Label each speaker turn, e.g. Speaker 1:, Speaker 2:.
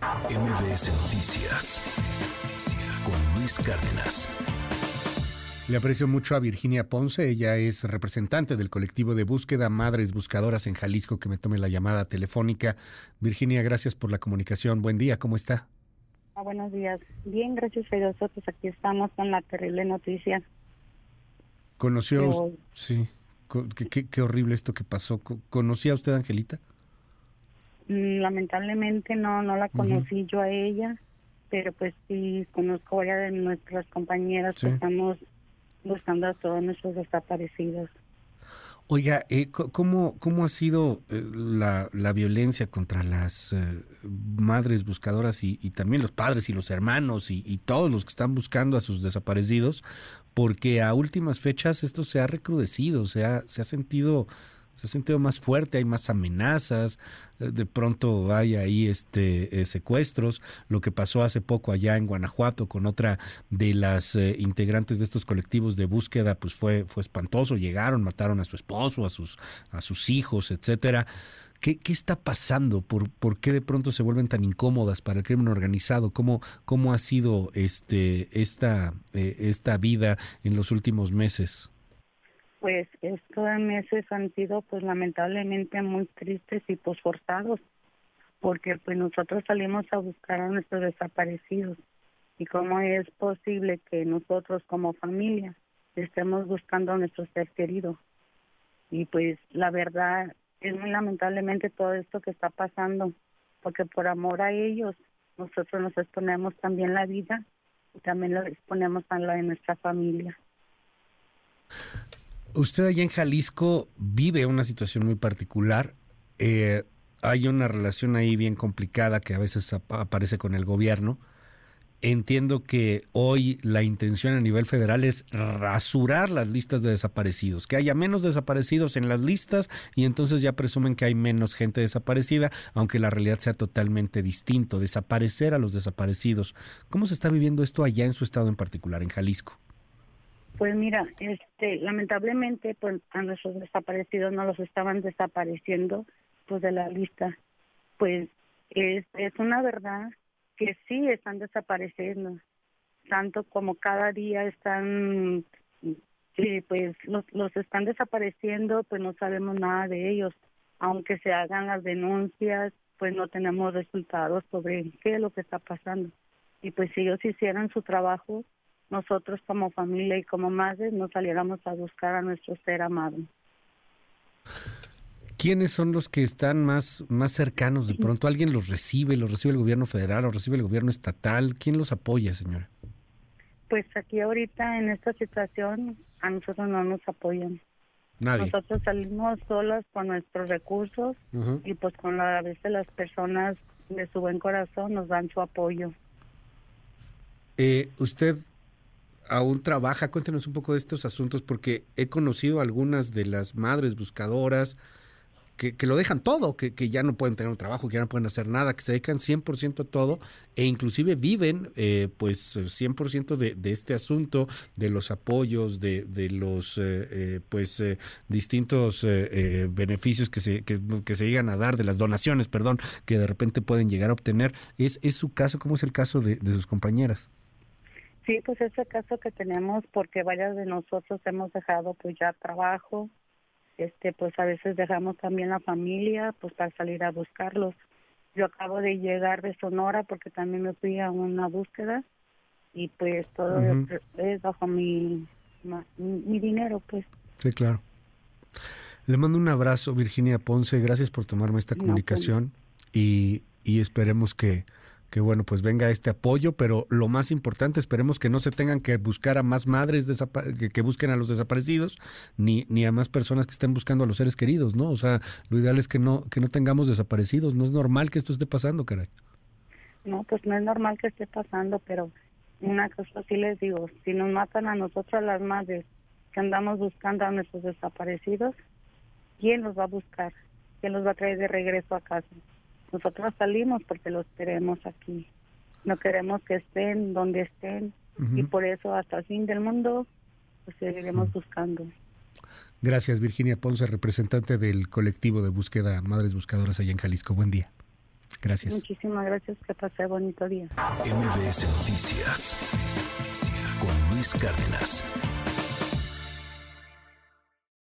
Speaker 1: MBS Noticias con Luis Cárdenas.
Speaker 2: Le aprecio mucho a Virginia Ponce, ella es representante del colectivo de búsqueda Madres Buscadoras en Jalisco, que me tome la llamada telefónica. Virginia, gracias por la comunicación. Buen día, ¿cómo está?
Speaker 3: Ah, buenos días. Bien, gracias a nosotros aquí estamos con la terrible noticia.
Speaker 2: ¿Conoció? Sí. Qué, horrible esto que pasó. ¿Conocía usted a Angelita?
Speaker 3: Mm, lamentablemente no, no la conocí yo a ella, pero pues sí conozco a varias de nuestras compañeras que estamos buscando a todos nuestros desaparecidos.
Speaker 2: Oiga, eh, ¿cómo, ¿cómo ha sido eh, la, la, violencia contra las eh, madres buscadoras y, también los padres y los hermanos y, y, todos los que están buscando a sus desaparecidos? Porque a últimas fechas esto se ha recrudecido, se ha, se ha sentido se ha sentido más fuerte, hay más amenazas, eh, de pronto hay ahí este eh, secuestros, lo que pasó hace poco allá en Guanajuato con otra de las eh, integrantes de estos colectivos de búsqueda, pues fue fue espantoso, llegaron, mataron a su esposo, a sus a sus hijos, etcétera. ¿Qué, ¿Qué, está pasando? ¿Por, ¿Por qué de pronto se vuelven tan incómodas para el crimen organizado? ¿Cómo, cómo ha sido este, esta, esta vida en los últimos meses?
Speaker 3: Pues estos meses han sido pues lamentablemente muy tristes y pues forzados porque pues nosotros salimos a buscar a nuestros desaparecidos y cómo es posible que nosotros como familia estemos buscando a nuestro ser querido y pues la verdad es muy lamentablemente todo esto que está pasando porque por amor a ellos nosotros nos exponemos también la vida y también lo exponemos a la de nuestra familia.
Speaker 2: Usted allá en Jalisco vive una situación muy particular. Eh, hay una relación ahí bien complicada que a veces aparece con el gobierno. Entiendo que hoy la intención a nivel federal es rasurar las listas de desaparecidos, que haya menos desaparecidos en las listas y entonces ya presumen que hay menos gente desaparecida, aunque la realidad sea totalmente distinto, desaparecer a los desaparecidos. ¿Cómo se está viviendo esto allá en su estado en particular, en Jalisco?
Speaker 3: Pues mira, este, lamentablemente, pues a nuestros desaparecidos no los estaban desapareciendo, pues de la lista. Pues es, es una verdad que sí están desapareciendo, tanto como cada día están, pues los, los están desapareciendo, pues no sabemos nada de ellos. Aunque se hagan las denuncias, pues no tenemos resultados sobre qué es lo que está pasando. Y pues si ellos hicieran su trabajo, nosotros como familia y como madres nos saliéramos a buscar a nuestro ser amado.
Speaker 2: ¿Quiénes son los que están más, más cercanos? De pronto alguien los recibe, los recibe el gobierno federal o recibe el gobierno estatal. ¿Quién los apoya, señora?
Speaker 3: Pues aquí ahorita en esta situación a nosotros no nos apoyan.
Speaker 2: Nadie.
Speaker 3: Nosotros salimos solas con nuestros recursos y pues con la a veces las personas de su buen corazón nos dan su apoyo.
Speaker 2: Eh, ¿Usted aún trabaja. Cuéntenos un poco de estos asuntos porque he conocido algunas de las madres buscadoras que, que lo dejan todo, que, ya no pueden tener un trabajo, que ya no pueden hacer nada, que se dedican 100% a todo e inclusive viven eh, pues 100% de, de este asunto, de los apoyos, de, de los eh, eh pues eh, distintos eh, beneficios que se, que, que, se llegan a dar, de las donaciones, perdón, que de repente pueden llegar a obtener. ¿Es, es su caso? ¿Cómo es el caso de, de sus compañeras?
Speaker 3: Sí, pues ese caso que tenemos porque varias de nosotros hemos dejado pues ya trabajo, este pues a veces dejamos también la familia pues para salir a buscarlos. Yo acabo de llegar de Sonora porque también me fui a una búsqueda y pues todo es bajo mi, mi dinero pues.
Speaker 2: Sí, claro. Le mando un abrazo, Virginia Ponce. Gracias por tomarme esta pues, comunicación y, y esperemos que, que bueno, pues venga este apoyo, pero lo más importante, esperemos que no se tengan que buscar a más madres que, busquen a los desaparecidos, ni, ni a más personas que estén buscando a los seres queridos, ¿no? O sea, lo ideal es que no, que no tengamos desaparecidos, no es normal que esto esté pasando, caray.
Speaker 3: No, pues no es normal que esté pasando, pero una cosa sí les digo, si nos matan a nosotros las madres que andamos buscando a nuestros desaparecidos, ¿quién los va a buscar? ¿Quién los va a traer de regreso a casa? Nosotros salimos porque los queremos aquí. No queremos que estén donde estén y por eso hasta el fin del mundo pues seguiremos buscando.
Speaker 2: Gracias Virginia Ponce, representante del colectivo de búsqueda Madres Buscadoras allá en Jalisco. Buen día. Gracias.
Speaker 4: Muchísimas gracias, que pase bonito día.
Speaker 3: MBS Noticias con Luis Cárdenas.